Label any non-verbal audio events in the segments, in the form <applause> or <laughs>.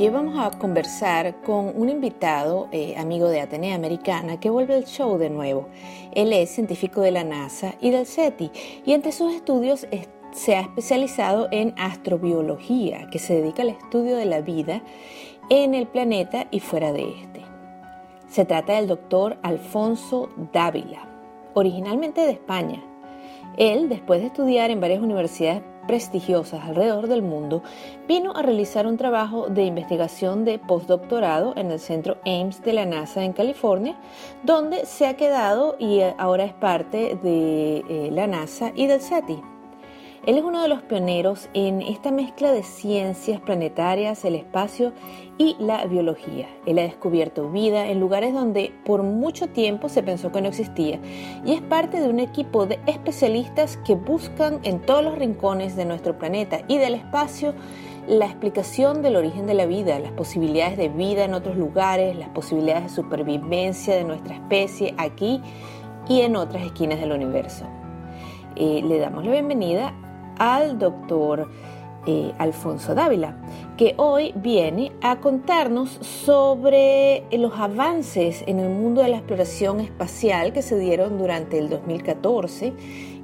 Y hoy vamos a conversar con un invitado, eh, amigo de Atenea Americana, que vuelve al show de nuevo. Él es científico de la NASA y del SETI, y entre sus estudios es- se ha especializado en astrobiología, que se dedica al estudio de la vida en el planeta y fuera de este. Se trata del doctor Alfonso Dávila, originalmente de España. Él, después de estudiar en varias universidades prestigiosas alrededor del mundo, vino a realizar un trabajo de investigación de postdoctorado en el centro Ames de la NASA en California, donde se ha quedado y ahora es parte de eh, la NASA y del SETI. Él es uno de los pioneros en esta mezcla de ciencias planetarias, el espacio y la biología. Él ha descubierto vida en lugares donde por mucho tiempo se pensó que no existía y es parte de un equipo de especialistas que buscan en todos los rincones de nuestro planeta y del espacio la explicación del origen de la vida, las posibilidades de vida en otros lugares, las posibilidades de supervivencia de nuestra especie aquí y en otras esquinas del universo. Eh, le damos la bienvenida al doctor eh, Alfonso Dávila, que hoy viene a contarnos sobre los avances en el mundo de la exploración espacial que se dieron durante el 2014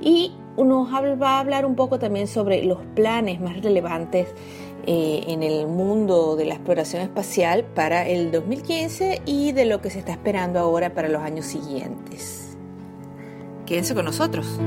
y nos va a hablar un poco también sobre los planes más relevantes eh, en el mundo de la exploración espacial para el 2015 y de lo que se está esperando ahora para los años siguientes. Quédense con nosotros.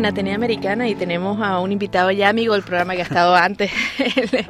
En Atenea Americana y tenemos a un invitado ya amigo del programa que ha estado antes, <laughs> el,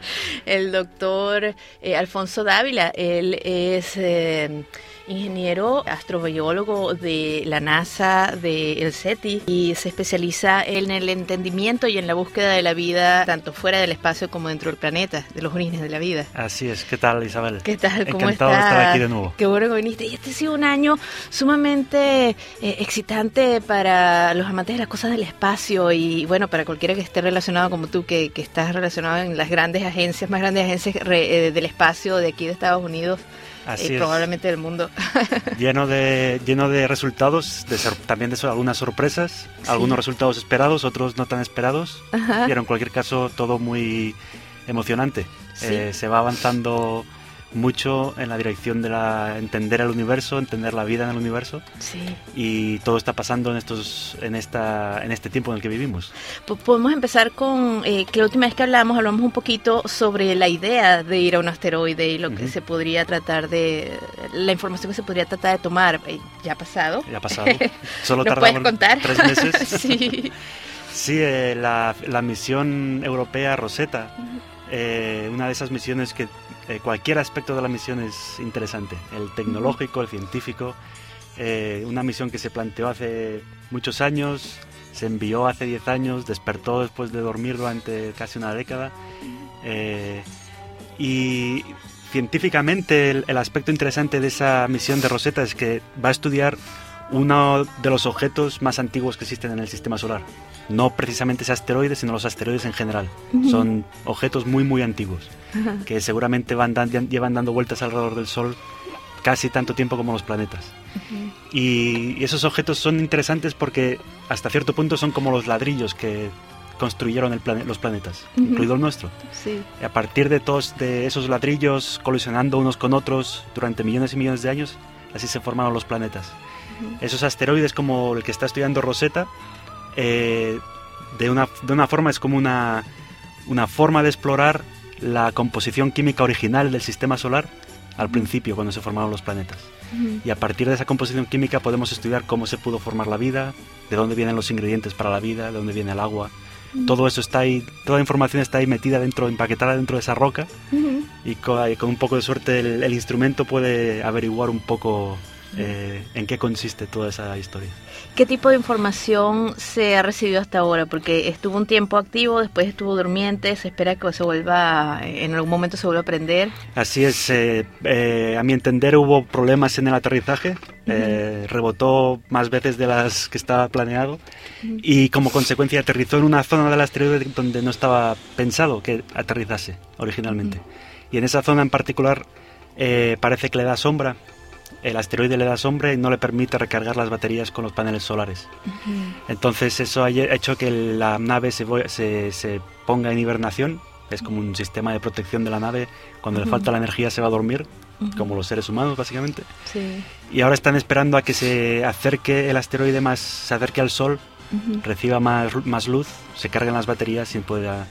el doctor eh, Alfonso Dávila. Él es eh, ingeniero astrobiólogo de la NASA, del SETI, y se especializa en el entendimiento y en la búsqueda de la vida, tanto fuera del espacio como dentro del planeta, de los orígenes de la vida. Así es, ¿qué tal Isabel? ¿Qué tal? ¿Cómo Encantado de estar aquí de nuevo. Qué bueno que viniste. Y este ha sido un año sumamente eh, excitante para los amantes de las cosas del espacio y bueno, para cualquiera que esté relacionado como tú, que, que estás relacionado en las grandes agencias, más grandes agencias re- eh, del espacio de aquí de Estados Unidos Así y es. probablemente del mundo. <laughs> Lleno de, lleno de resultados, de sor- también de so- algunas sorpresas, algunos resultados esperados, otros no tan esperados, Ajá. pero en cualquier caso todo muy emocionante. Sí. Eh, se va avanzando mucho en la dirección de la, entender el universo, entender la vida en el universo Sí. y todo está pasando en estos, en esta, en este tiempo en el que vivimos. Pues podemos empezar con eh, que la última vez que hablamos, hablamos un poquito sobre la idea de ir a un asteroide y lo que Ujú. se podría tratar de, la información que se podría tratar de tomar. Eh, ya ha pasado. Ya ha pasado. <laughs> Solo ¿Nos puedes tardamos contar? tres meses. <laughs> sí. Sí, eh, la, la misión europea Rosetta, eh, una de esas misiones que eh, cualquier aspecto de la misión es interesante, el tecnológico, el científico, eh, una misión que se planteó hace muchos años, se envió hace 10 años, despertó después de dormir durante casi una década eh, y científicamente el, el aspecto interesante de esa misión de Rosetta es que va a estudiar uno de los objetos más antiguos que existen en el sistema solar. No precisamente ese asteroide, sino los asteroides en general. Son objetos muy, muy antiguos, que seguramente van llevan dando vueltas alrededor del Sol casi tanto tiempo como los planetas. y, esos objetos son interesantes porque hasta cierto punto son como los ladrillos que construyeron el los planetas, incluido el nuestro. Sí. A partir de todos de esos ladrillos colisionando unos con otros durante millones y millones de años, así se formaron los planetas. Esos asteroides como el que está estudiando Rosetta, eh, de, una, de una forma es como una, una forma de explorar la composición química original del sistema solar al principio, cuando se formaron los planetas. Y a partir de esa composición química podemos estudiar cómo se pudo formar la vida, de dónde vienen los ingredientes para la vida, de dónde viene el agua. Todo eso está ahí, toda la información está ahí metida dentro, empaquetada dentro de esa roca. Y con, un poco de suerte el instrumento puede averiguar un poco eh, en qué consiste toda esa historia. ¿Qué tipo de información se ha recibido hasta ahora? Porque estuvo un tiempo activo, después estuvo durmiente, se espera que se vuelva, en algún momento se vuelva a aprender. Así es, eh, eh, a mi entender hubo problemas en el aterrizaje, rebotó más veces de las que estaba planeado y como consecuencia aterrizó en una zona del asteroide donde no estaba pensado que aterrizase originalmente. Y en esa zona en particular parece que le da sombra el asteroide le da sombra y no le permite recargar las baterías con los paneles solares. Entonces eso ha hecho que la nave se, se, ponga en hibernación, es como un sistema de protección de la nave, cuando le falta la energía se va a dormir, como los seres humanos básicamente. Y ahora están esperando a que se acerque el asteroide más, se acerque al Sol, reciba más, más luz, se carguen las baterías y pueda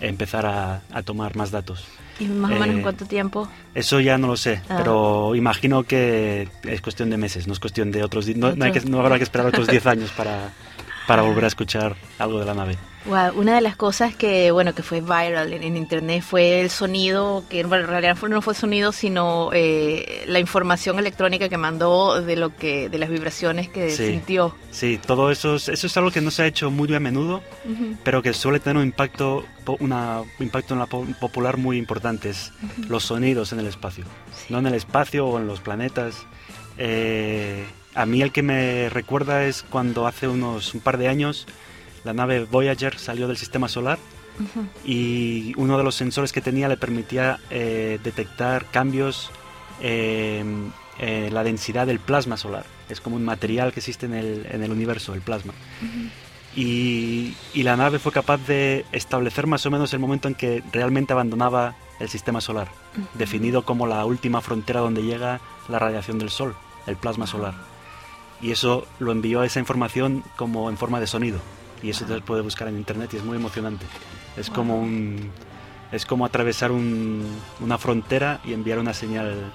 empezar a tomar más datos. ¿Y más o menos en eh, cuánto tiempo? Eso ya no lo sé, ah. pero imagino que es cuestión de meses, no es cuestión de otros... No, no, hay que, no habrá que esperar otros 10 <laughs> años para, para volver a escuchar algo de la nave. Una de las cosas que, bueno, que fue viral en, internet fue el sonido, que en realidad no fue el sonido, sino eh, la información electrónica que mandó de lo que, de las vibraciones que sintió. Sí, todo eso, es, eso es algo que no se ha hecho muy a menudo, pero que suele tener un impacto, una, impacto en la popular muy importante, es los sonidos en el espacio. No en el espacio o en los planetas. Eh, a mí el que me recuerda es cuando hace unos un par de años la nave Voyager salió del sistema solar y uno de los sensores que tenía le permitía eh, detectar cambios en la densidad del plasma solar. Es como un material que existe en el, universo, el plasma. y, la nave fue capaz de establecer más o menos el momento en que realmente abandonaba el sistema solar, definido como la última frontera donde llega la radiación del Sol, el plasma solar. Y eso lo envió a esa información como en forma de sonido y eso se puede buscar en internet y es muy emocionante. Es como un es como atravesar una frontera y enviar una señal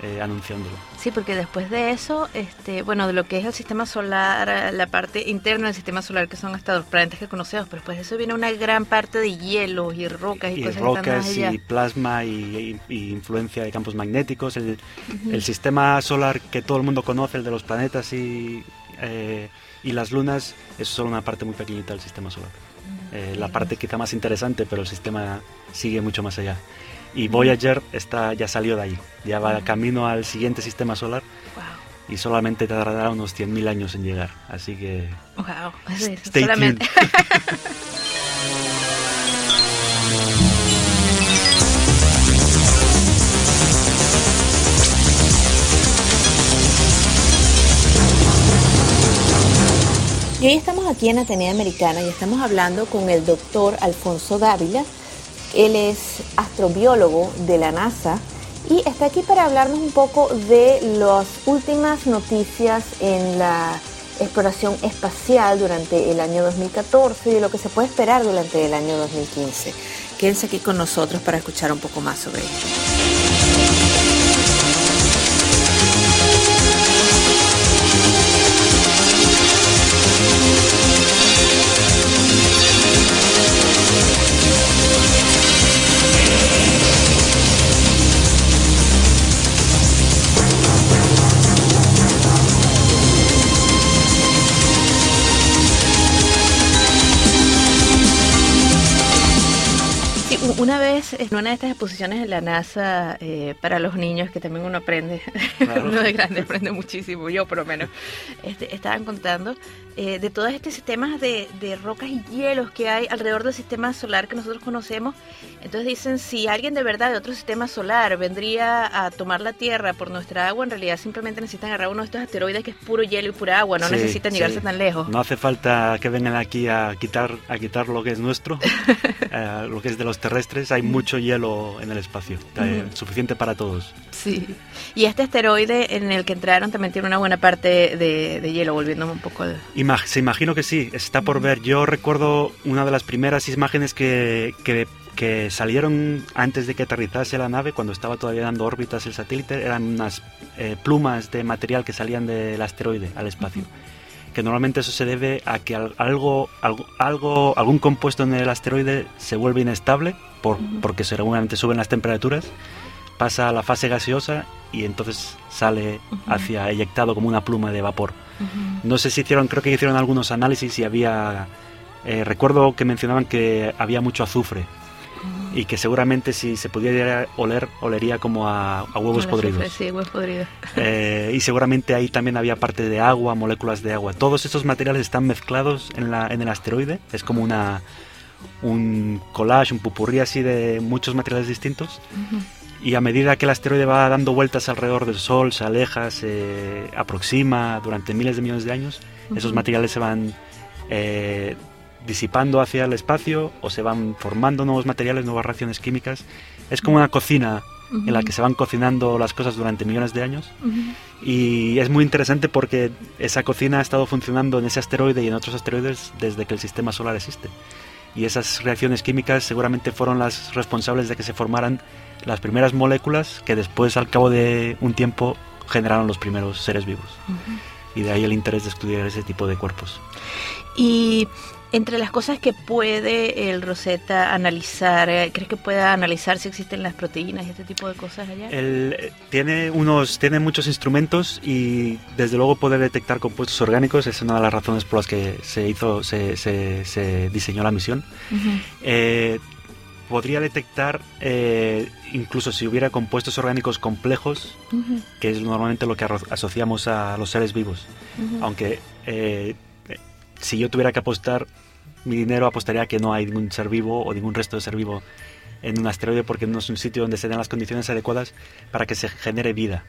eh, anunciándolo. Sí, porque después de eso, este, bueno, de lo que es el sistema solar, la parte interna del sistema solar, que son hasta los planetas que conocemos, pero después de eso viene una gran parte de hielos y rocas y, cosas rocas y plasma y, influencia de campos magnéticos. El, el, sistema solar que todo el mundo conoce, el de los planetas y eh, y las lunas es solo una parte muy pequeñita del sistema solar. Eh, la parte quizá más interesante, pero el sistema sigue mucho más allá. Y Voyager está, ya salió de ahí, ya va camino al siguiente sistema solar y solamente tardará unos 100.000 años en llegar. Así que... Wow, <laughs> stay solamente. <laughs> Y hoy estamos aquí en Atenea Americana y estamos hablando con el doctor Alfonso Dávila. Él es astrobiólogo de la NASA y está aquí para hablarnos un poco de las últimas noticias en la exploración espacial durante el año 2014 y de lo que se puede esperar durante el año 2015. Quédense aquí con nosotros para escuchar un poco más sobre ello. Vez en una de estas exposiciones en la NASA eh, para los niños, que también uno aprende, <laughs> uno de grande aprende muchísimo, yo por lo menos, este, estaban contando eh, de todos estos sistemas de, de, rocas y hielos que hay alrededor del sistema solar que nosotros conocemos. Entonces dicen, si alguien de verdad de otro sistema solar vendría a tomar la Tierra por nuestra agua, en realidad simplemente necesitan agarrar uno de estos asteroides que es puro hielo y pura agua, no necesitan llegarse tan lejos. No hace falta que vengan aquí a quitar, a quitar lo que es nuestro, <laughs> eh, lo que es de los terrestres. Hay mucho hielo en el espacio, eh, suficiente para todos. Sí. Y este asteroide en el que entraron también tiene una buena parte de, hielo, volviéndome un poco... se imagino que sí, está por ver. Yo recuerdo una de las primeras imágenes que, que, salieron antes de que aterrizase la nave, cuando estaba todavía dando órbitas el satélite, eran unas eh, plumas de material que salían del asteroide al espacio. Que normalmente eso se debe a que algo, algo, algún compuesto en el asteroide se vuelve inestable por, porque seguramente suben las temperaturas pasa a la fase gaseosa y entonces sale hacia eyectado como una pluma de vapor. No sé si hicieron, creo que hicieron algunos análisis y había, eh, recuerdo que mencionaban que había mucho azufre y que seguramente si se pudiera oler, olería como a, huevos podridos. sí, huevos podridos. Eh, y seguramente ahí también había parte de agua, moléculas de agua. Todos estos materiales están mezclados en, la, en el asteroide, es como una un collage, un pupurrí así de muchos materiales distintos y a medida que el asteroide va dando vueltas alrededor del Sol, se aleja, se aproxima durante miles de millones de años, esos materiales se van eh, disipando hacia el espacio o se van formando nuevos materiales, nuevas reacciones químicas. Es como una cocina en la que se van cocinando las cosas durante millones de años. Y es muy interesante porque esa cocina ha estado funcionando en ese asteroide y en otros asteroides desde que el sistema solar existe. Y esas reacciones químicas seguramente fueron las responsables de que se formaran las primeras moléculas que después, al cabo de un tiempo, generaron los primeros seres vivos. Y de ahí el interés de estudiar ese tipo de cuerpos. Y entre las cosas que puede el Rosetta analizar, eh, ¿crees que pueda analizar si existen las proteínas y este tipo de cosas allá? Eh, tiene unos, tiene muchos instrumentos y desde luego puede detectar compuestos orgánicos. Es una de las razones por las que se hizo, se, se, diseñó la misión podría detectar, eh, incluso si hubiera compuestos orgánicos complejos, que es normalmente lo que asociamos a los seres vivos. Aunque eh, si yo tuviera que apostar mi dinero, apostaría que no hay ningún ser vivo o ningún resto de ser vivo en un asteroide porque no es un sitio donde se dan las condiciones adecuadas para que se genere vida.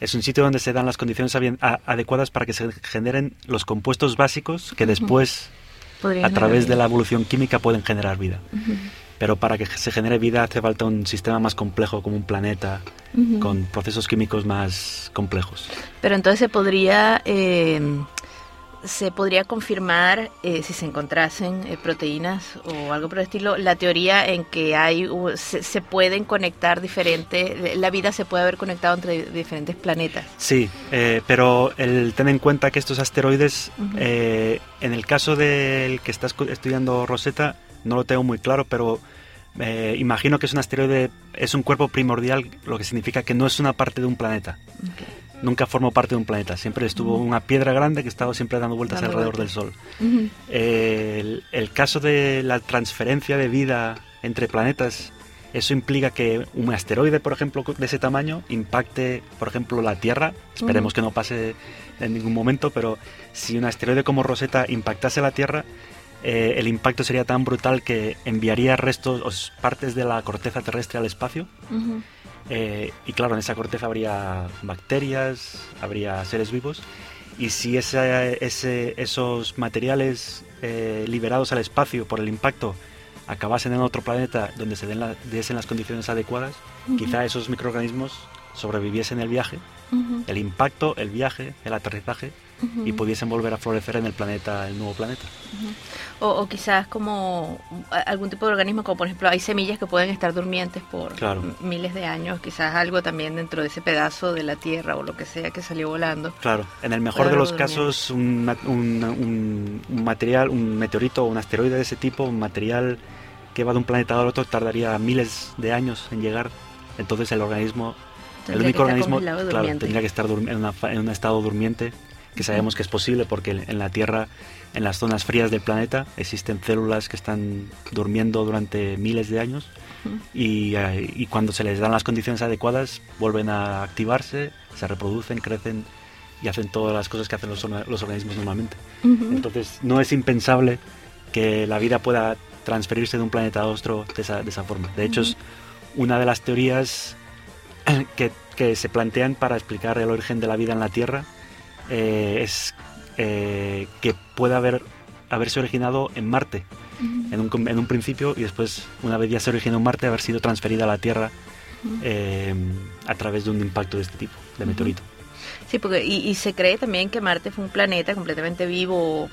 Es un sitio donde se dan las condiciones adecuadas para que se generen los compuestos básicos que después, a través de la evolución química, pueden generar vida. Pero para que se genere vida hace falta un sistema más complejo como un planeta con procesos químicos más complejos. Pero entonces se podría eh, se podría confirmar eh, si se encontrasen eh, proteínas o algo por el estilo la teoría en que hay se, pueden conectar diferentes la vida se puede haber conectado entre diferentes planetas. Sí, pero el ten en cuenta que estos asteroides en el caso del que estás estudiando Rosetta no lo tengo muy claro, pero eh, imagino que es un asteroide, es un cuerpo primordial, lo que significa que no es una parte de un planeta. Nunca formó parte de un planeta, siempre estuvo una piedra grande que estaba siempre dando vueltas alrededor del Sol. el, caso de la transferencia de vida entre planetas, eso implica que un asteroide, por ejemplo, de ese tamaño, impacte, por ejemplo, la Tierra. Esperemos que no pase en ningún momento, pero si un asteroide como Rosetta impactase la Tierra, eh, el impacto sería tan brutal que enviaría restos o partes de la corteza terrestre al espacio. Eh, y claro, en esa corteza habría bacterias, habría seres vivos. Y si ese, esos materiales eh, liberados al espacio por el impacto acabasen en otro planeta donde se den diesen las condiciones adecuadas, quizá esos microorganismos sobreviviesen el viaje, el impacto, el viaje, el aterrizaje y pudiesen volver a florecer en el planeta, el nuevo planeta. o, quizás como algún tipo de organismo, como por ejemplo hay semillas que pueden estar durmientes por miles de años, quizás algo también dentro de ese pedazo de la Tierra o lo que sea que salió volando. Claro, en el mejor de los casos un, un, material, un meteorito o un asteroide de ese tipo, un material que va de un planeta al otro tardaría miles de años en llegar, entonces el organismo, el único organismo, claro, tendría que estar en, en un estado durmiente que sabemos que es posible porque en la Tierra, en las zonas frías del planeta, existen células que están durmiendo durante miles de años y, eh, y cuando se les dan las condiciones adecuadas vuelven a activarse, se reproducen, crecen y hacen todas las cosas que hacen los, orga- los organismos normalmente. Entonces no es impensable que la vida pueda transferirse de un planeta a otro de esa, de esa forma. De hecho, es una de las teorías que, que se plantean para explicar el origen de la vida en la Tierra eh, es eh, que puede haber, haberse originado en Marte en, un, en un principio y después, una vez ya se originó en Marte, haber sido transferida a la Tierra eh, a través de un impacto de este tipo, de meteorito. Sí, porque y, y se cree también que Marte fue un planeta completamente vivo,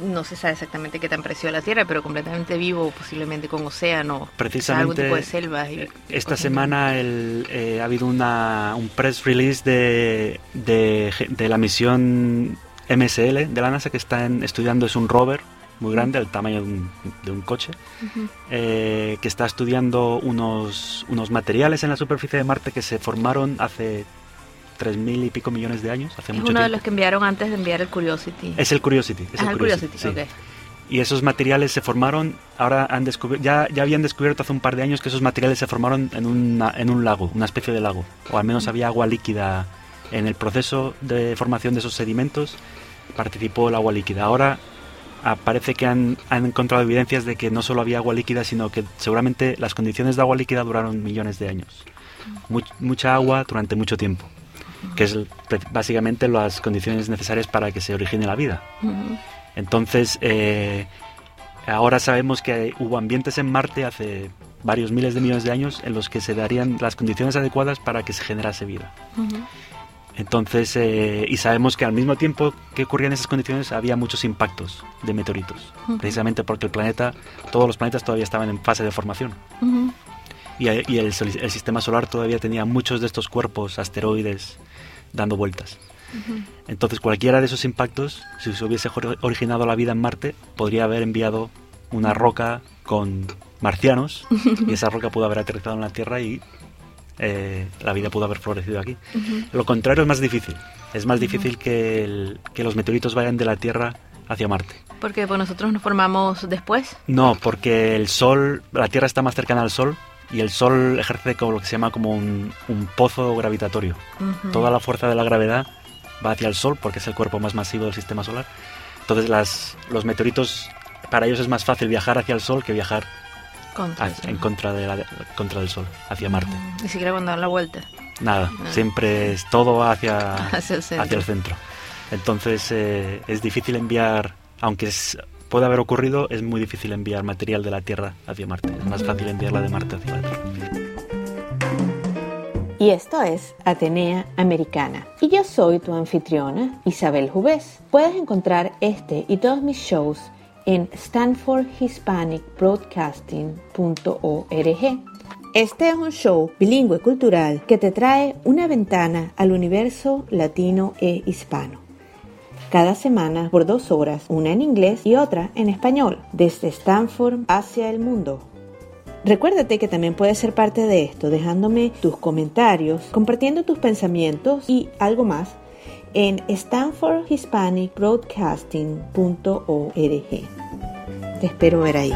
no se sabe exactamente qué tan parecido a la Tierra, pero completamente vivo, posiblemente con océano, Precisamente algún tipo de selvas. y esta cosas. semana el, eh, ha habido una, un press release de, de, de la misión MSL de la NASA que está en- estudiando, es un rover muy grande, del tamaño de un, de un coche, eh, que está estudiando unos, unos materiales en la superficie de Marte que se formaron hace 3.000 y pico millones de años, hace Es mucho uno de los que enviaron antes de enviar el Curiosity. Es el Curiosity. Es Ah, el Curiosity, Curiosity, sí. Y esos materiales se formaron, ahora han descubierto, ya, ya habían descubierto hace un par de años que esos materiales se formaron en, una- en un lago, una especie de lago, o al menos había agua líquida en el proceso de formación de esos sedimentos, participó el agua líquida. Ahora ah, parece que han, han encontrado evidencias de que no solo había agua líquida, sino que seguramente las condiciones de agua líquida duraron millones de años. Much- mucha agua durante mucho tiempo, que es básicamente las condiciones necesarias para que se origine la vida. Entonces, eh, ahora sabemos que hubo ambientes en Marte hace varios miles de millones de años en los que se darían las condiciones adecuadas para que se generase vida. Ujú. Entonces, eh, y sabemos que al mismo tiempo que ocurrían esas condiciones había muchos impactos de meteoritos, Ujú. precisamente porque el planeta, todos los planetas todavía estaban en fase de formación. Ujú. Y, y el, el sistema solar todavía tenía muchos de estos cuerpos asteroides dando vueltas. Entonces cualquiera de esos impactos, si se hubiese originado la vida en Marte, podría haber enviado una roca con marcianos y esa roca pudo haber aterrizado en la Tierra y eh, la vida pudo haber florecido aquí. Lo contrario es más difícil. Es más difícil que, el- que los meteoritos vayan de la Tierra hacia Marte. Porque pues, nosotros nos formamos después. No, porque el Sol, la Tierra está más cercana al Sol y el Sol ejerce como lo que se llama como un, un pozo gravitatorio. Ujú. Toda la fuerza de la gravedad va hacia el Sol porque es el cuerpo más masivo del sistema solar. Entonces las, los meteoritos, para ellos es más fácil viajar hacia el Sol que viajar Contra a- en contra, de la, contra del Sol, hacia Marte. Ni siquiera cuando dan la vuelta Nada, siempre es todo hacia, <laughs> hacia el centro. hacia el centro. Entonces eh, es difícil enviar, aunque es- puede haber ocurrido, es muy difícil enviar material de la Tierra hacia Marte. Es más fácil enviarla de Marte hacia la Tierra. Y esto es Atenea Americana. Y yo soy tu anfitriona, Isabel Jubés. Puedes encontrar este y todos mis shows en stanfordhispanicbroadcasting.org. Este es un show bilingüe cultural que te trae una ventana al universo latino e hispano. Cada semana por dos horas, una en inglés y otra en español, desde Stanford hacia el mundo. Recuérdate que también puedes ser parte de esto dejándome tus comentarios, compartiendo tus pensamientos y algo más en stanfordhispanicbroadcasting.org. Te espero ver ahí.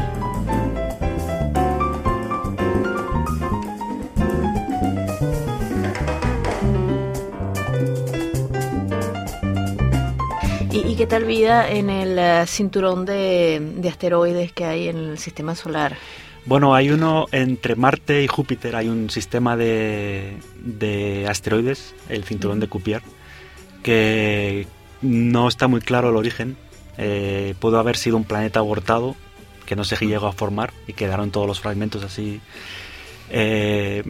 ¿Y, y qué tal vida en el eh, cinturón de, de asteroides que hay en el sistema solar? Bueno, hay uno entre Marte y Júpiter, hay un sistema de, de asteroides, el cinturón de Cupier, que no está muy claro el origen. Eh, pudo haber sido un planeta abortado que no se llegó a formar y quedaron todos los fragmentos así. Eh,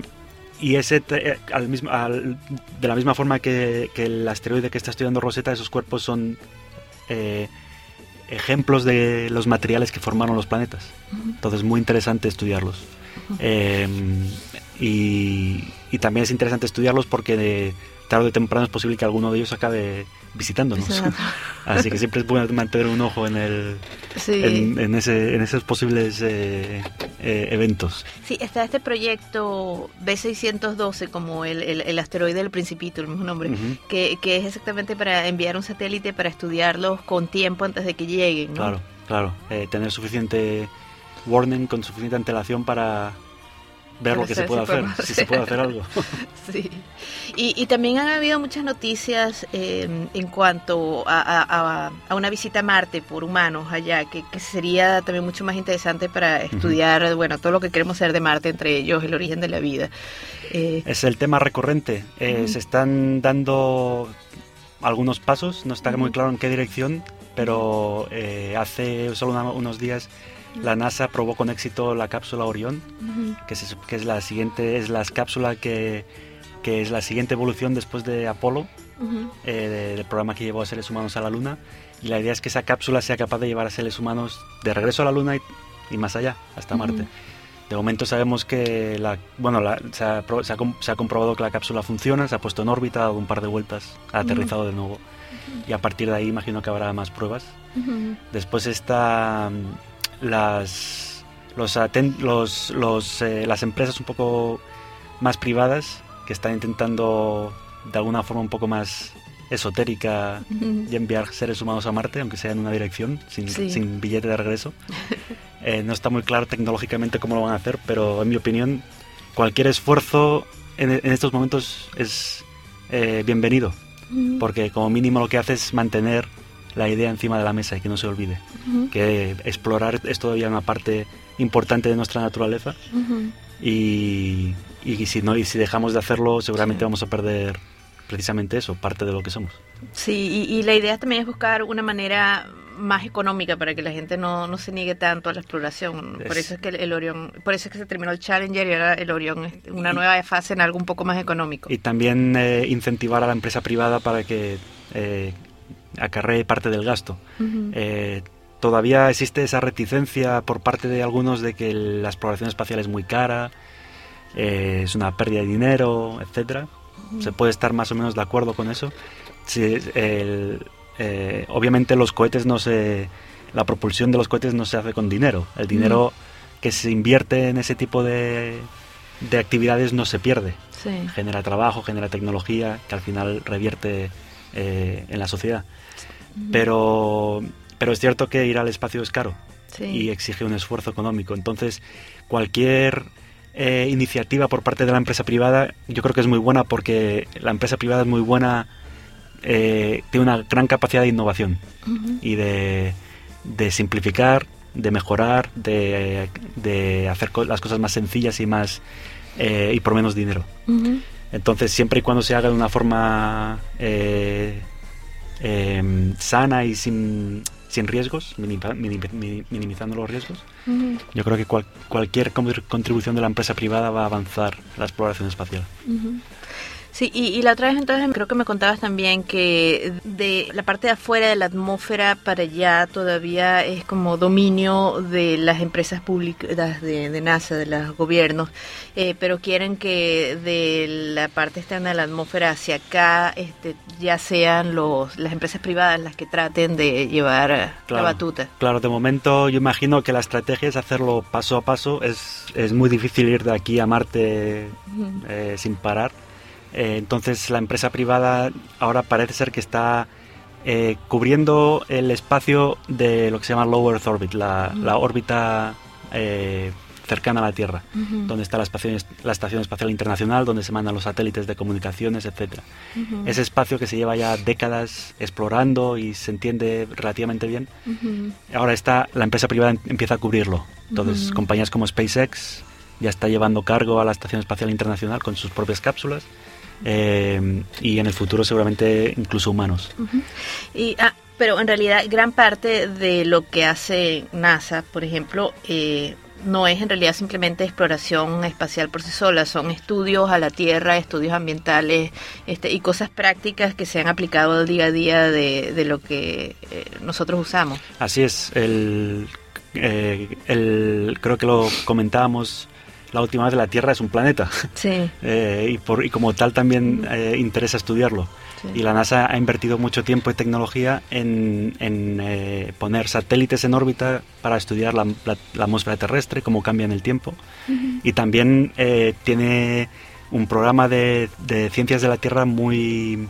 y ese, te- al mismo, al- de la misma forma que, que el asteroide que está estudiando Rosetta, esos cuerpos son eh, ejemplos de los materiales que formaron los planetas. Entonces, muy interesante estudiarlos. Eh, y, y también es interesante estudiarlos porque de, tarde o temprano es posible que alguno de ellos acabe visitándonos. <laughs> Así que siempre es bueno mantener un ojo en, el, en, ese, en esos posibles eh, eh, eventos. Sí, está este proyecto B612, como el, el, asteroide del Principito, el mismo nombre, que, que, es exactamente para enviar un satélite para estudiarlos con tiempo antes de que lleguen. Claro, claro. Eh, tener suficiente warning, con suficiente antelación para ver lo que se puede hacer, si se puede hacer algo. <laughs> sí. Y, también han habido muchas noticias eh, en cuanto a, una visita a Marte por humanos allá, que, sería también mucho más interesante para estudiar, bueno, todo lo que queremos saber de Marte, entre ellos el origen de la vida. Eh, es el tema recurrente. Eh, se están dando algunos pasos, no está muy claro en qué dirección, pero hace solo unos días la NASA probó con éxito la cápsula Orión, que, es, la siguiente, es la cápsula que, es la siguiente evolución después de Apolo, eh, del programa que llevó a seres humanos a la Luna. Y la idea es que esa cápsula sea capaz de llevar a seres humanos de regreso a la Luna y, más allá, hasta Marte. De momento sabemos que la, bueno, se, ha, comprobado que la cápsula funciona, se ha puesto en órbita, ha dado un par de vueltas, ha aterrizado de nuevo. Y a partir de ahí imagino que habrá más pruebas. Después está las, los, los, eh, las empresas un poco más privadas que están intentando de alguna forma un poco más esotérica y enviar seres humanos a Marte, aunque sea en una dirección, sin, sin billete de regreso. <laughs> Eh, no está muy claro tecnológicamente cómo lo van a hacer, pero en mi opinión, cualquier esfuerzo en, estos momentos es eh, bienvenido, porque como mínimo lo que hace es mantener la idea encima de la mesa y que no se olvide. Que explorar es todavía una parte importante de nuestra naturaleza y, y, si no y si dejamos de hacerlo seguramente vamos a perder precisamente eso, parte de lo que somos. Sí, y, la idea también es buscar una manera más económica para que la gente no, no se niegue tanto a la exploración. Por eso es que el, Orión, por eso es que se terminó el Challenger y ahora el Orión es una nueva fase en algo un poco más económico. Y también eh, incentivar a la empresa privada para que eh, acarree parte del gasto. Eh, todavía existe esa reticencia por parte de algunos de que la exploración espacial es muy cara, eh, es una pérdida de dinero, etcétera. Se puede estar más o menos de acuerdo con eso. Eh, obviamente los cohetes no se, la propulsión de los cohetes no se hace con dinero. El dinero que se invierte en ese tipo de, de actividades no se pierde. Genera trabajo, genera tecnología que al final revierte en la sociedad. Pero, pero es cierto que ir al espacio es caro y exige un esfuerzo económico. Entonces, cualquier eh, iniciativa por parte de la empresa privada, yo creo que es muy buena porque la empresa privada es muy buena, eh, tiene una gran capacidad de innovación y de, simplificar, de mejorar, de, hacer las cosas más sencillas y más eh, y por menos dinero. Entonces, siempre y cuando se haga de una forma Em, sana y sin, sin riesgos, minimizando los riesgos. Yo creo que cualquier contribución de la empresa privada va a avanzar la exploración espacial. Sí, y, la otra vez entonces creo que me contabas también que de la parte de afuera de la atmósfera para allá todavía es como dominio de las empresas públicas de, NASA, de los gobiernos, eh, pero quieren que de la parte externa de la atmósfera hacia acá este, ya sean los, las empresas privadas las que traten de llevar la batuta. Claro, de momento yo imagino que la estrategia es hacerlo paso a paso, es, es muy difícil ir de aquí a Marte eh, sin parar eh, entonces la empresa privada ahora parece ser que está eh, cubriendo el espacio de lo que se llama Low Earth Orbit, la, órbita eh, cercana a la Tierra, donde está la estación, la estación Espacial Internacional, donde se mandan los satélites de comunicaciones, etc. Ese espacio que se lleva ya décadas explorando y se entiende relativamente bien, ahora está, la empresa privada empieza a cubrirlo. Entonces, compañías como SpaceX ya está llevando cargo a la Estación Espacial Internacional con sus propias cápsulas. Eh, y en el futuro seguramente incluso humanos. y, ah, pero en realidad gran parte de lo que hace NASA, por ejemplo, eh, no es en realidad simplemente exploración espacial por sí sola, son estudios a la Tierra, estudios ambientales este, y cosas prácticas que se han aplicado al día a día de, lo que eh, nosotros usamos. Así es, el, el, creo que lo comentábamos la última vez la Tierra es un planeta. Sí. <laughs> Eh, y, por, y como tal también eh, interesa estudiarlo. Y la NASA ha invertido mucho tiempo y tecnología en, en eh, poner satélites en órbita para estudiar la, la- la atmósfera terrestre, cómo cambia en el tiempo. Y también tiene un programa de, de ciencias de la Tierra muy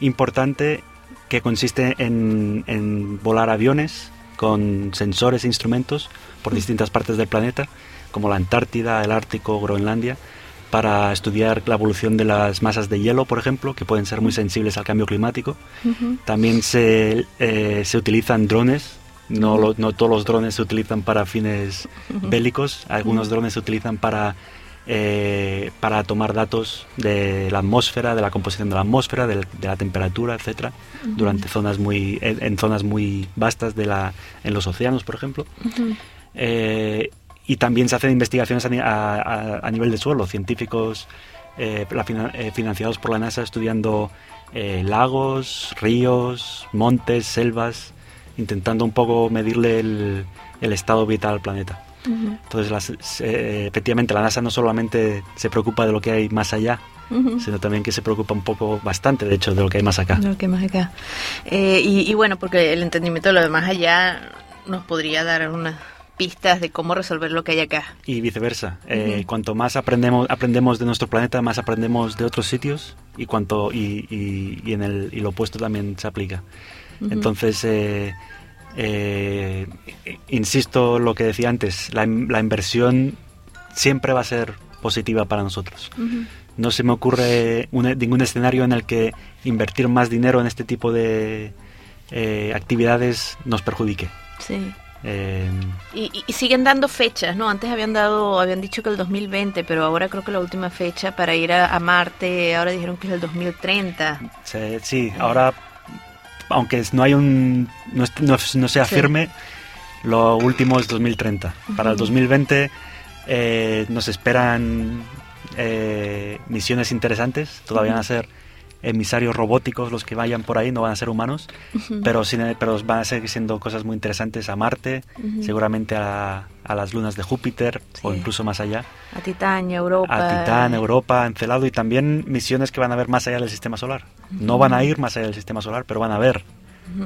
importante que consiste en, en volar aviones con sensores e instrumentos por distintas partes del planeta, como la Antártida, el Ártico, Groenlandia, para estudiar la evolución de las masas de hielo, por ejemplo, que pueden ser muy sensibles al cambio climático. También se, eh, se utilizan drones. No, lo- no todos los drones se utilizan para fines bélicos. Algunos drones se utilizan para, eh, para tomar datos de la atmósfera, de la composición de la atmósfera, de, la temperatura, etcétera, durante zonas muy, en, en zonas muy vastas de la, en los océanos, por ejemplo. Eh, y también se hacen investigaciones a, a- a- nivel de suelo, científicos eh, eh, financiados por la NASA estudiando eh, lagos, ríos, montes, selvas, intentando un poco medirle el, el estado vital al planeta. Entonces, las- se- efectivamente, la NASA no solamente se preocupa de lo que hay más allá, sino también que se preocupa un poco, bastante, de hecho, de lo que hay más acá. Lo que más acá. Eh, y, y bueno, porque el entendimiento de lo demás allá nos podría dar unas pistas de cómo resolver lo que hay acá. y viceversa. Eh, Cuanto más aprendemos, aprendemos de nuestro planeta, más aprendemos de otros sitios y cuanto y, y- y en el y lo opuesto también se aplica. Entonces, eh, eh, insisto lo que decía antes, la, la inversión siempre va a ser positiva para nosotros. No se me ocurre un- ningún escenario en el que invertir más dinero en este tipo de eh, actividades nos perjudique. Sí. Eh, Y, y- siguen dando fechas, ¿no? Antes habían dado, habían dicho que el 2020, pero ahora creo que la última fecha para ir a, a Marte, ahora dijeron que es el 2030. Se- sí, ahora, aunque no hay un, no, no- no sea Sí. firme, lo último es 2030. Para el 2020 eh, nos esperan eh, misiones interesantes. Todavía van a ser emisarios robóticos los que vayan por ahí, no van a ser humanos, pero, sin- pero van a seguir siendo cosas muy interesantes a Marte, seguramente a, a las lunas de Júpiter o incluso más allá, A Titania, Europa. a Titán, Europa, Encelado y también misiones que van a ver más allá del sistema solar. No van a ir más allá del sistema solar, pero van a ver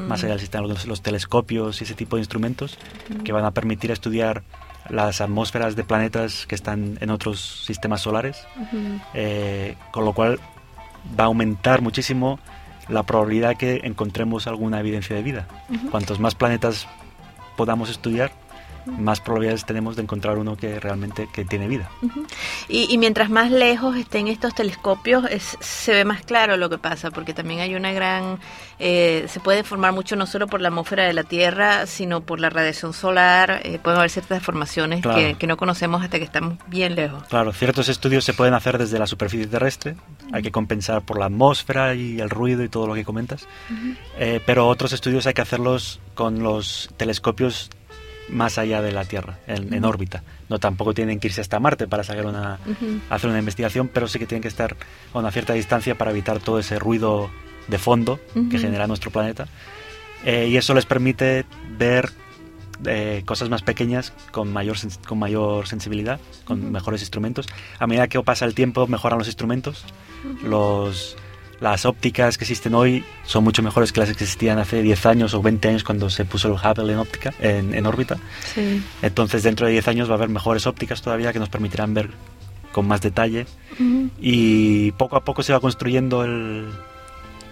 más allá del sistema, los, los telescopios y ese tipo de instrumentos que van a permitir estudiar las atmósferas de planetas que están en otros sistemas solares, eh, con lo cual va a aumentar muchísimo la probabilidad que encontremos alguna evidencia de vida. Cuantos más planetas podamos estudiar, más probabilidades tenemos de encontrar uno que realmente que tiene vida. Y, y mientras más lejos estén estos telescopios, es- se ve más claro lo que pasa, porque también hay una gran... eh, se puede formar mucho no solo por la atmósfera de la Tierra, sino por la radiación solar. eh, pueden haber ciertas formaciones Claro. que, que no conocemos hasta que estamos bien lejos. Claro, ciertos estudios se pueden hacer desde la superficie terrestre, hay que compensar por la atmósfera y el ruido y todo lo que comentas, Eh, pero otros estudios hay que hacerlos con los telescopios más allá de la Tierra, en, en órbita. No tampoco tienen que irse hasta Marte para sacar una, hacer una investigación, pero sí que tienen que estar a una cierta distancia para evitar todo ese ruido de fondo que genera nuestro planeta. Eh, y eso les permite ver eh, cosas más pequeñas con mayor, con mayor sensibilidad, con mejores instrumentos. A medida que pasa el tiempo, mejoran los instrumentos. Los, las ópticas que existen hoy son mucho mejores que las que existían hace 10 años o 20 años cuando se puso el Hubble en, óptica, en, en órbita. Sí. Entonces, dentro de 10 años va a haber mejores ópticas todavía que nos permitirán ver con más detalle. Y poco a poco se va construyendo el,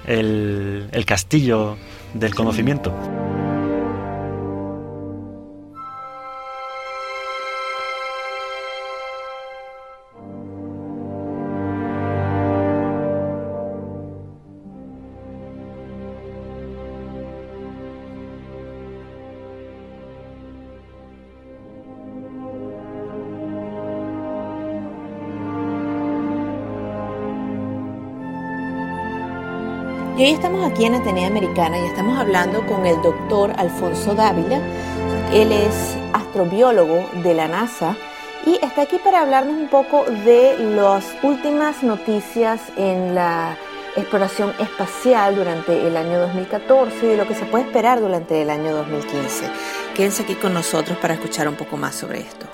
el, el castillo del conocimiento. Y hoy estamos aquí en Atenea Americana y estamos hablando con el doctor Alfonso Dávila. Él es astrobiólogo de la NASA y está aquí para hablarnos un poco de las últimas noticias en la exploración espacial durante el año 2014 y de lo que se puede esperar durante el año 2015. Quédense aquí con nosotros para escuchar un poco más sobre esto.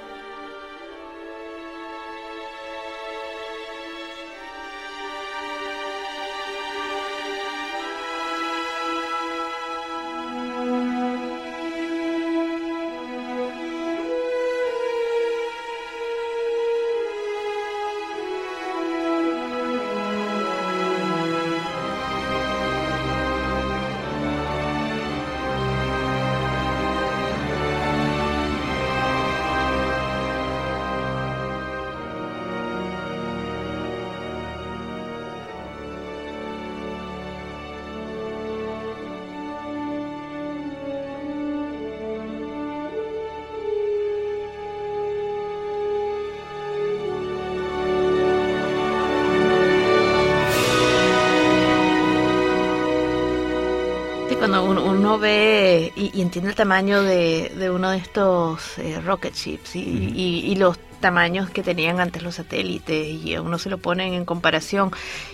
Uno, ve y, entiende el tamaño de, uno de estos eh, rocket ships y, los tamaños que tenían antes los satélites y uno se lo ponen en comparación.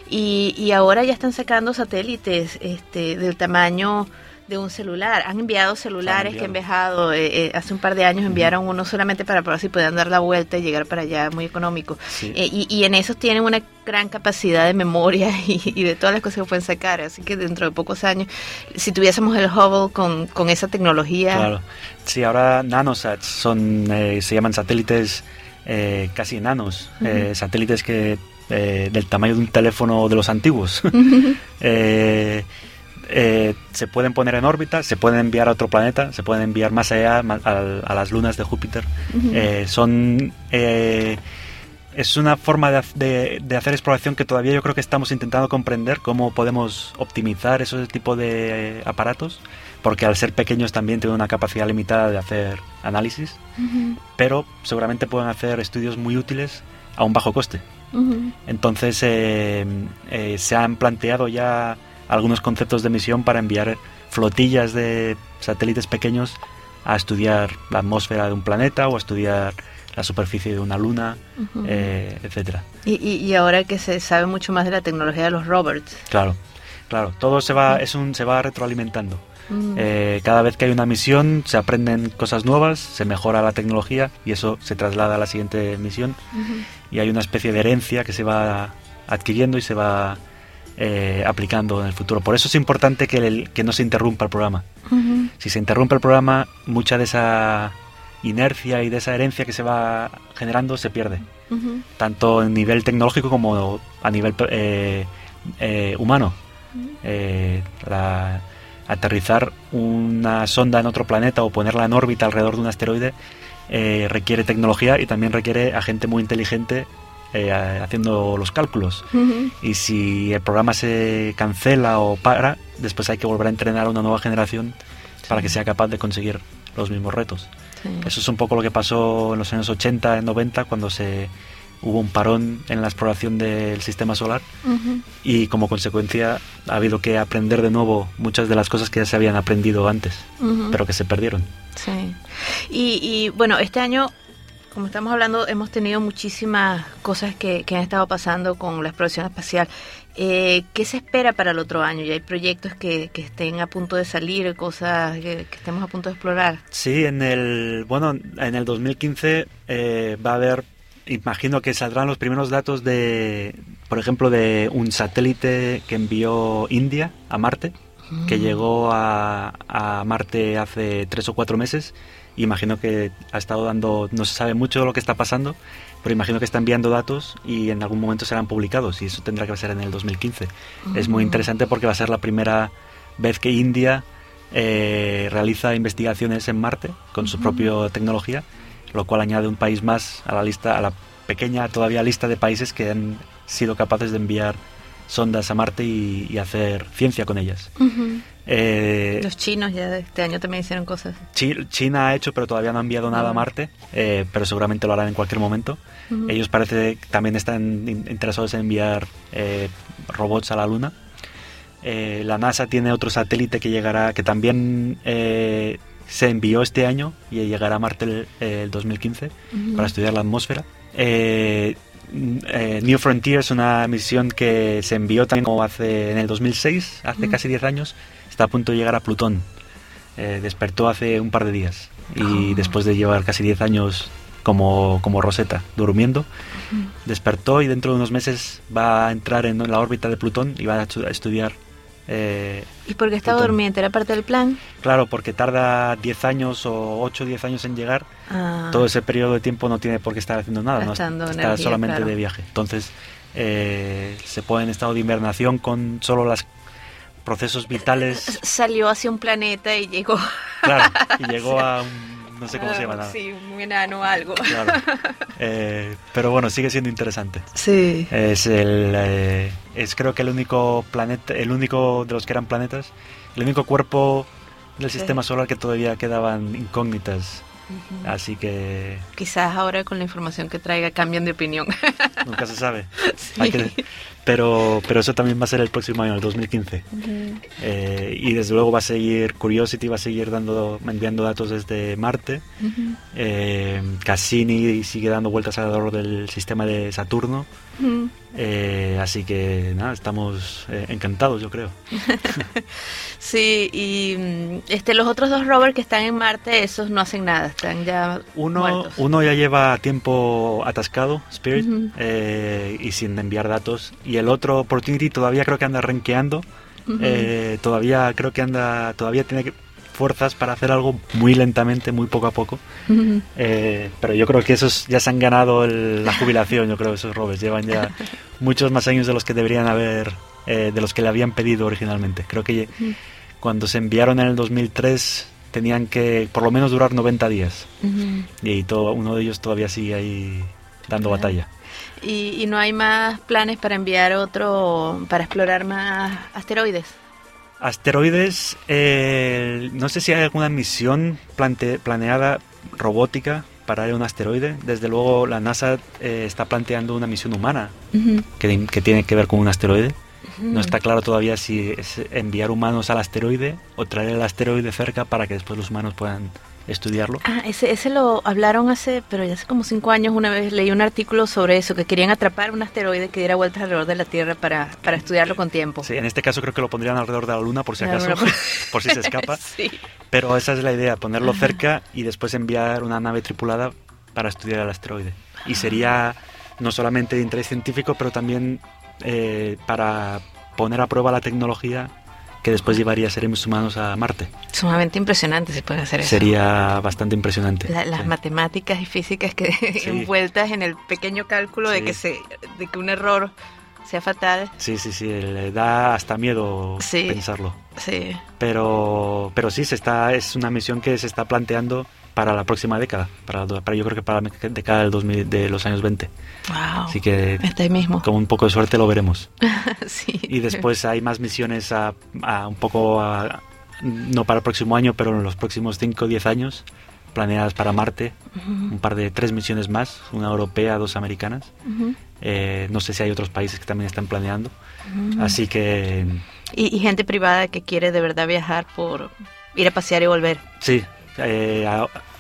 Y, y ahora ya están sacando satélites este, del tamaño de un celular. Han enviado celulares que han viajado, eh, eh, hace un par de años enviaron uno solamente para probar si podían dar la vuelta y llegar para allá, muy económico. Eh, y, en esos tienen una gran capacidad de memoria <laughs> y, de todas las cosas que pueden sacar. Así que dentro de pocos años, si tuviésemos el Hubble con, con esa tecnología... Claro. Sí, ahora nanosats son, se llaman satélites casi enanos, satélites que del tamaño de un teléfono de los antiguos. <laughs> <laughs> Eh, se pueden poner en órbita, se pueden enviar a otro planeta, se pueden enviar más allá a, las lunas de Júpiter. Eh, son eh, es una forma de, hacer exploración que todavía yo creo que estamos intentando comprender cómo podemos optimizar ese tipo de aparatos, porque al ser pequeños también tienen una capacidad limitada de hacer análisis, pero seguramente pueden hacer estudios muy útiles a un bajo coste. Entonces se han planteado ya algunos conceptos de misión para enviar flotillas de satélites pequeños a estudiar la atmósfera de un planeta o a estudiar la superficie de una luna, eh, etcétera. Y, ahora que se sabe mucho más de la tecnología de los rovers. Claro, claro, todo se va, es un, se va retroalimentando. Eh, cada vez que hay una misión se aprenden cosas nuevas, se mejora la tecnología y eso se traslada a la siguiente misión y hay una especie de herencia que se va adquiriendo y se va eh, aplicando en el futuro. Por eso es importante que, que no se interrumpa el programa. Si se interrumpe el programa, mucha de esa inercia y de esa herencia que se va generando se pierde, tanto a nivel tecnológico como a nivel eh, eh, humano. aterrizar una sonda en otro planeta o ponerla en órbita alrededor de un asteroide requiere tecnología y también requiere a gente muy inteligente eh, haciendo los cálculos. Y si el programa se cancela o para, después hay que volver a entrenar a una nueva generación para que sea capaz de conseguir los mismos retos. Eso es un poco lo que pasó en los años 80, 90, cuando se hubo un parón en la exploración del sistema solar y como consecuencia ha habido que aprender de nuevo muchas de las cosas que ya se habían aprendido antes, pero que se perdieron. Sí. Y, y bueno, este año como estamos hablando, hemos tenido muchísimas cosas que, han estado pasando con la exploración espacial. Eh, ¿Qué se espera para el otro año? ¿Ya hay proyectos que, estén a punto de salir, cosas que, estemos a punto de explorar? Sí, en el, bueno, en el 2015 eh, va a haber, imagino que saldrán los primeros datos de, por ejemplo, de un satélite que envió India a Marte, que mm. llegó a, a Marte hace tres o cuatro meses imagino que ha estado dando, no se sabe mucho lo que está pasando, pero imagino que está enviando datos y en algún momento serán publicados y eso tendrá que ser en el 2015. Es muy interesante porque va a ser la primera vez que India eh, realiza investigaciones en Marte con su propia tecnología, lo cual añade un país más a la lista, a la pequeña todavía lista de países que han sido capaces de enviar sondas a Marte y, hacer ciencia con ellas. Eh, Los chinos ya este año también hicieron cosas. China ha hecho, pero todavía no ha enviado nada a Marte, eh, pero seguramente lo harán en cualquier momento. Ellos parece que también están interesados en enviar eh, robots a la Luna. la NASA tiene otro satélite que llegará, que también se envió este año y llegará a Marte el, 2015 para estudiar la atmósfera. New Frontier es una misión que se envió también como hace en el 2006, hace casi 10 años, está a punto de llegar a Plutón. Eh, despertó hace un par de días y ah. después de llevar casi 10 años como, como Rosetta durmiendo, despertó y dentro de unos meses va a entrar en la órbita de Plutón y va a, estudiar. Eh, ¿Y por qué estaba durmiente? ¿Era parte del plan? Claro, porque tarda 10 años o 8 o 10 años en llegar. Ah. Todo ese periodo de tiempo no tiene por qué estar haciendo nada, no está solamente de viaje. Entonces eh, se pone en estado de invernación con solo las procesos vitales. <laughs> Salió hacia un planeta y llegó. Claro, y <laughs> llegó a un. No sé cómo se llama nada. Sí, un enano algo. Claro. <laughs> Eh, pero bueno, sigue siendo interesante. Sí. Es el. Eh, es creo que el único planeta. El único de los que eran planetas. El único cuerpo del sistema solar que todavía quedaban incógnitas. Así que... Quizás ahora con la información que traiga cambian de opinión. Nunca se sabe. Pero, pero eso también va a ser el próximo año, el 2015. Eh, y desde luego va a seguir Curiosity, va a seguir dando, enviando datos desde Marte. Eh, Cassini sigue dando vueltas alrededor del sistema de Saturno. Eh, así que nada, estamos eh, encantados, yo creo. <laughs> sí, y mm, este, los otros dos rovers que están en Marte, esos no hacen nada, están ya Uno, muertos. uno ya lleva tiempo atascado, Spirit, eh, y sin enviar datos. Y el otro, Opportunity, todavía creo que anda renqueando. Eh, todavía creo que anda, todavía tiene que- fuerzas para hacer algo muy lentamente, muy poco a poco. Eh, pero yo creo que esos ya se han ganado el- la jubilación, yo creo, esos robes. Llevan ya <laughs> muchos más años de los que deberían haber, eh, de los que le habían pedido originalmente. Creo que cuando se enviaron en el 2003 tenían que por lo menos durar 90 días. Y todo, uno de ellos todavía sigue ahí dando batalla. Y, y no hay más planes para enviar otro, para explorar más asteroides. Asteroides, eh, no sé si hay alguna misión plante- planeada robótica para un asteroide. Desde luego la NASA eh, está planteando una misión humana que, que tiene que ver con un asteroide. No está claro todavía si es enviar humanos al asteroide o traer el asteroide cerca para que después los humanos puedan estudiarlo. Ah, ese, ese lo hablaron hace, pero ya hace como cinco años, una vez leí un artículo sobre eso, que querían atrapar un asteroide que diera vueltas alrededor de la Tierra para, para estudiarlo con tiempo. Sí, en este caso creo que lo pondrían alrededor de la Luna por si acaso, <laughs> por si se escapa. <laughs> sí. Pero esa es la idea, ponerlo cerca y después enviar una nave tripulada para estudiar el asteroide. Y sería no solamente de interés científico, pero también eh, para poner a prueba la tecnología que después llevaría seres humanos a Marte. Sumamente impresionante si pueden hacer eso. Sería bastante impresionante. La- las Sí. matemáticas y físicas que <laughs> envueltas en el pequeño cálculo de Sí. que se de que un error sea fatal. Sí, sí, sí, le da hasta miedo Sí. pensarlo. Sí. Pero, pero sí, se está, es una misión que se está planteando para la próxima década, para, para yo creo que para la década del 2000, de los años 20. Wow. Así que ahí mismo. con un poco de suerte lo veremos. <laughs> sí. Y después hay más misiones a, a un poco, a- no para el próximo año, pero en los próximos 5 o 10 años, planeadas para Marte. Un par de tres misiones más, una europea, dos americanas. Ujú. Eh, no sé si hay otros países que también están planeando. Así que y, y gente privada que quiere de verdad viajar por ir a pasear y volver. sí, eh,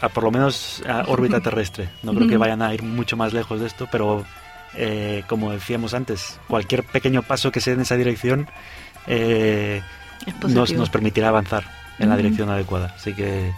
a, por lo menos a órbita terrestre. No creo que vayan a ir mucho más lejos de esto, pero eh, como decíamos antes, cualquier pequeño paso que se dé en esa dirección eh, Es nos, nos permitirá avanzar en la dirección adecuada. Así que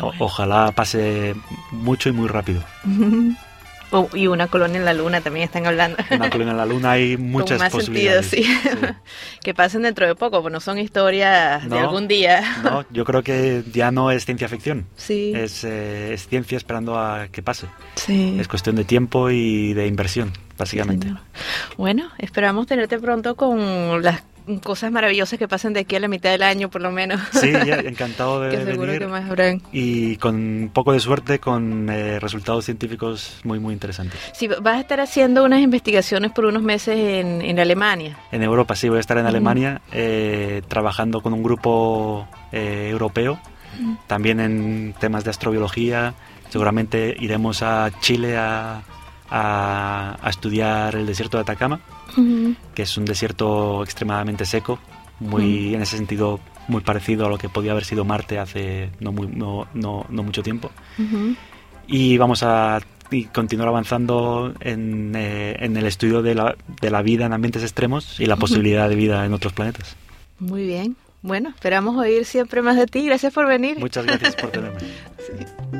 o- ojalá pase mucho y muy rápido. <laughs> Oh, y una colonia en la luna también están hablando. Una colina en la luna hay <laughs> muchas más posibilidades. sentido, sí. <laughs> que pasen dentro de poco, pues no son historias de No. algún día. No, yo creo que ya no es ciencia ficción. Sí. Es, eh, es ciencia esperando a que pase. sí. Es cuestión de tiempo y de inversión, básicamente. Bueno, esperamos tenerte pronto con las cosas maravillosas que pasen de aquí a la mitad del año, por lo menos. Sí, ya, <laughs> encantado de que seguro venir. que más habrán. Y con un poco de suerte, con eh, resultados científicos muy, muy interesantes. Sí, vas a estar haciendo unas investigaciones por unos meses en, en Alemania. En Europa, sí, voy a estar en. Alemania eh, trabajando con un grupo eh, europeo, también en temas de astrobiología. Seguramente iremos a Chile a, a- a estudiar el desierto de Atacama, que es un desierto extremadamente seco, muy en ese sentido muy parecido a lo que podía haber sido Marte hace no, muy, no, no- no mucho tiempo. Y vamos a y continuar avanzando en, eh, en el estudio de la, de la vida en ambientes extremos y la posibilidad de vida en otros planetas. Muy bien. Bueno, esperamos oír siempre más de ti. Gracias por venir. Muchas gracias por tenerme. <laughs>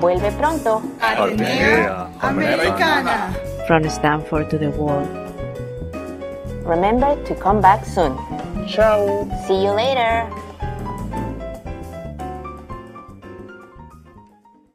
Vuelve pronto. Atenea Americana. From Stanford to the world. Remember to come back soon. Ciao. See you later.